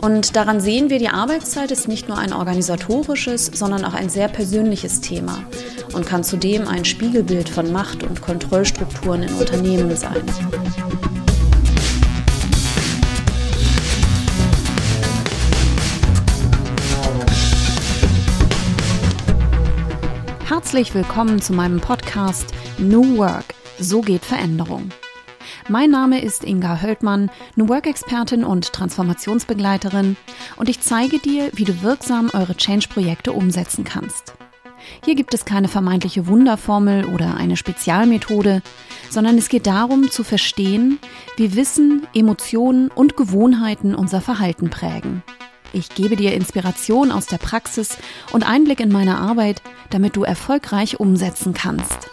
Und daran sehen wir, die Arbeitszeit ist nicht nur ein organisatorisches, sondern auch ein sehr persönliches Thema und kann zudem ein Spiegelbild von Macht- und Kontrollstrukturen in Unternehmen sein. Herzlich willkommen zu meinem Podcast New Work. So geht Veränderung. Mein Name ist Inga Höldmann, New Work-Expertin und Transformationsbegleiterin und ich zeige dir, wie du wirksam eure Change-Projekte umsetzen kannst. Hier gibt es keine vermeintliche Wunderformel oder eine Spezialmethode, sondern es geht darum zu verstehen, wie Wissen, Emotionen und Gewohnheiten unser Verhalten prägen. Ich gebe dir Inspiration aus der Praxis und Einblick in meine Arbeit, damit du erfolgreich umsetzen kannst.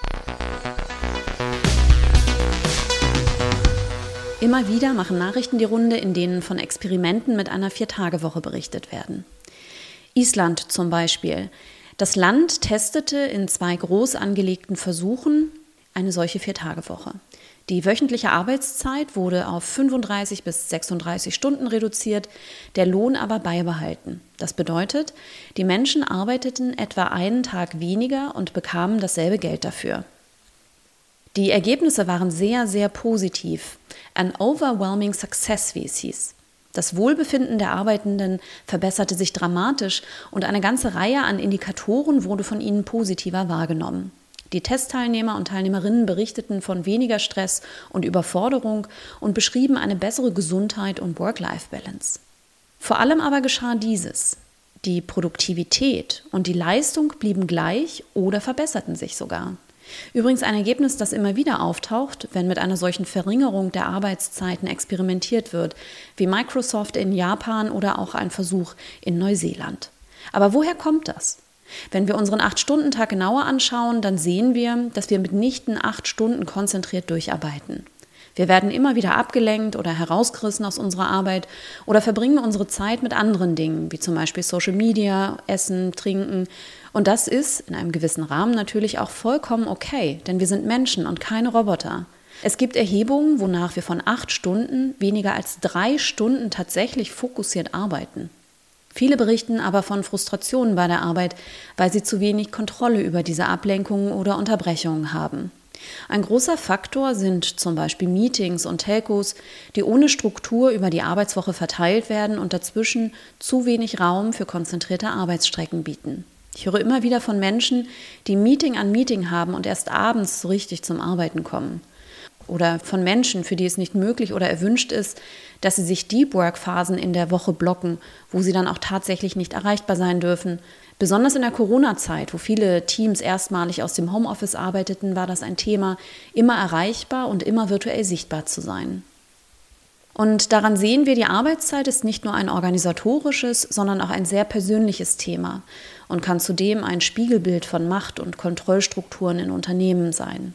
Immer wieder machen Nachrichten die Runde, in denen von Experimenten mit einer Viertagewoche berichtet werden. Island zum Beispiel. Das Land testete in zwei groß angelegten Versuchen eine solche Viertagewoche. Die wöchentliche Arbeitszeit wurde auf 35 bis 36 Stunden reduziert, der Lohn aber beibehalten. Das bedeutet, die Menschen arbeiteten etwa einen Tag weniger und bekamen dasselbe Geld dafür. Die Ergebnisse waren sehr, sehr positiv. An overwhelming success, wie es hieß. Das Wohlbefinden der Arbeitenden verbesserte sich dramatisch und eine ganze Reihe an Indikatoren wurde von ihnen positiver wahrgenommen. Die Testteilnehmer und Teilnehmerinnen berichteten von weniger Stress und Überforderung und beschrieben eine bessere Gesundheit und Work-Life-Balance. Vor allem aber geschah dieses. Die Produktivität und die Leistung blieben gleich oder verbesserten sich sogar. Übrigens ein Ergebnis, das immer wieder auftaucht, wenn mit einer solchen Verringerung der Arbeitszeiten experimentiert wird, wie Microsoft in Japan oder auch ein Versuch in Neuseeland. Aber woher kommt das? Wenn wir unseren Acht-Stunden-Tag genauer anschauen, dann sehen wir, dass wir mitnichten acht Stunden konzentriert durcharbeiten. Wir werden immer wieder abgelenkt oder herausgerissen aus unserer Arbeit oder verbringen unsere Zeit mit anderen Dingen, wie zum Beispiel Social Media, Essen, Trinken. Und das ist in einem gewissen Rahmen natürlich auch vollkommen okay, denn wir sind Menschen und keine Roboter. Es gibt Erhebungen, wonach wir von acht Stunden weniger als drei Stunden tatsächlich fokussiert arbeiten. Viele berichten aber von Frustrationen bei der Arbeit, weil sie zu wenig Kontrolle über diese Ablenkungen oder Unterbrechungen haben. Ein großer Faktor sind zum Beispiel Meetings und Telcos, die ohne Struktur über die Arbeitswoche verteilt werden und dazwischen zu wenig Raum für konzentrierte Arbeitsstrecken bieten. Ich höre immer wieder von Menschen, die Meeting an Meeting haben und erst abends so richtig zum Arbeiten kommen. Oder von Menschen, für die es nicht möglich oder erwünscht ist, dass sie sich Deep Work Phasen in der Woche blocken, wo sie dann auch tatsächlich nicht erreichbar sein dürfen, Besonders in der Corona-Zeit, wo viele Teams erstmalig aus dem Homeoffice arbeiteten, war das ein Thema, immer erreichbar und immer virtuell sichtbar zu sein. Und daran sehen wir, die Arbeitszeit ist nicht nur ein organisatorisches, sondern auch ein sehr persönliches Thema und kann zudem ein Spiegelbild von Macht- und Kontrollstrukturen in Unternehmen sein.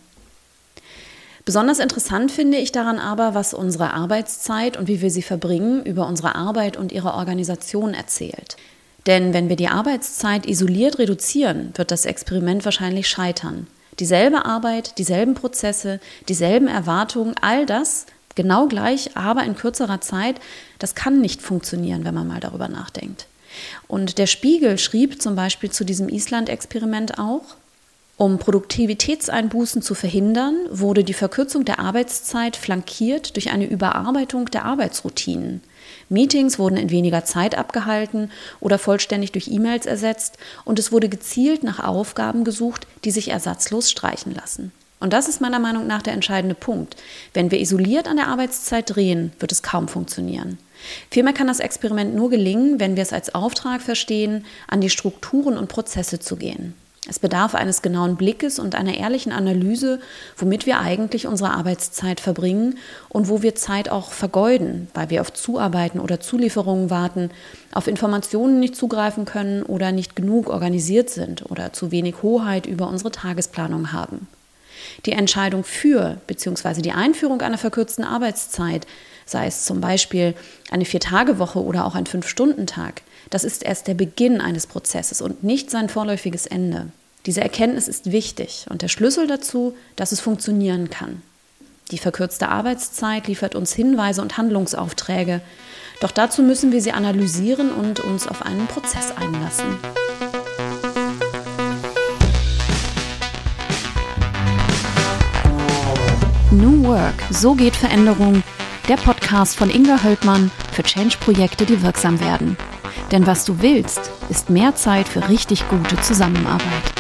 Besonders interessant finde ich daran aber, was unsere Arbeitszeit und wie wir sie verbringen über unsere Arbeit und ihre Organisation erzählt. Denn wenn wir die Arbeitszeit isoliert reduzieren, wird das Experiment wahrscheinlich scheitern. Dieselbe Arbeit, dieselben Prozesse, dieselben Erwartungen, all das genau gleich, aber in kürzerer Zeit, das kann nicht funktionieren, wenn man mal darüber nachdenkt. Und der Spiegel schrieb zum Beispiel zu diesem Island-Experiment auch, um Produktivitätseinbußen zu verhindern, wurde die Verkürzung der Arbeitszeit flankiert durch eine Überarbeitung der Arbeitsroutinen. Meetings wurden in weniger Zeit abgehalten oder vollständig durch E-Mails ersetzt und es wurde gezielt nach Aufgaben gesucht, die sich ersatzlos streichen lassen. Und das ist meiner Meinung nach der entscheidende Punkt. Wenn wir isoliert an der Arbeitszeit drehen, wird es kaum funktionieren. Vielmehr kann das Experiment nur gelingen, wenn wir es als Auftrag verstehen, an die Strukturen und Prozesse zu gehen. Es bedarf eines genauen Blickes und einer ehrlichen Analyse, womit wir eigentlich unsere Arbeitszeit verbringen und wo wir Zeit auch vergeuden, weil wir auf Zuarbeiten oder Zulieferungen warten, auf Informationen nicht zugreifen können oder nicht genug organisiert sind oder zu wenig Hoheit über unsere Tagesplanung haben. Die Entscheidung für bzw. die Einführung einer verkürzten Arbeitszeit, sei es zum Beispiel eine Vier-Tage-Woche oder auch ein Fünf-Stunden-Tag, das ist erst der Beginn eines Prozesses und nicht sein vorläufiges Ende. Diese Erkenntnis ist wichtig und der Schlüssel dazu, dass es funktionieren kann. Die verkürzte Arbeitszeit liefert uns Hinweise und Handlungsaufträge, Doch dazu müssen wir sie analysieren und uns auf einen Prozess einlassen. New Work, so geht Veränderung. Der Podcast von Inga Höldmann für Change-Projekte, die wirksam werden. Denn was du willst, ist mehr Zeit für richtig gute Zusammenarbeit.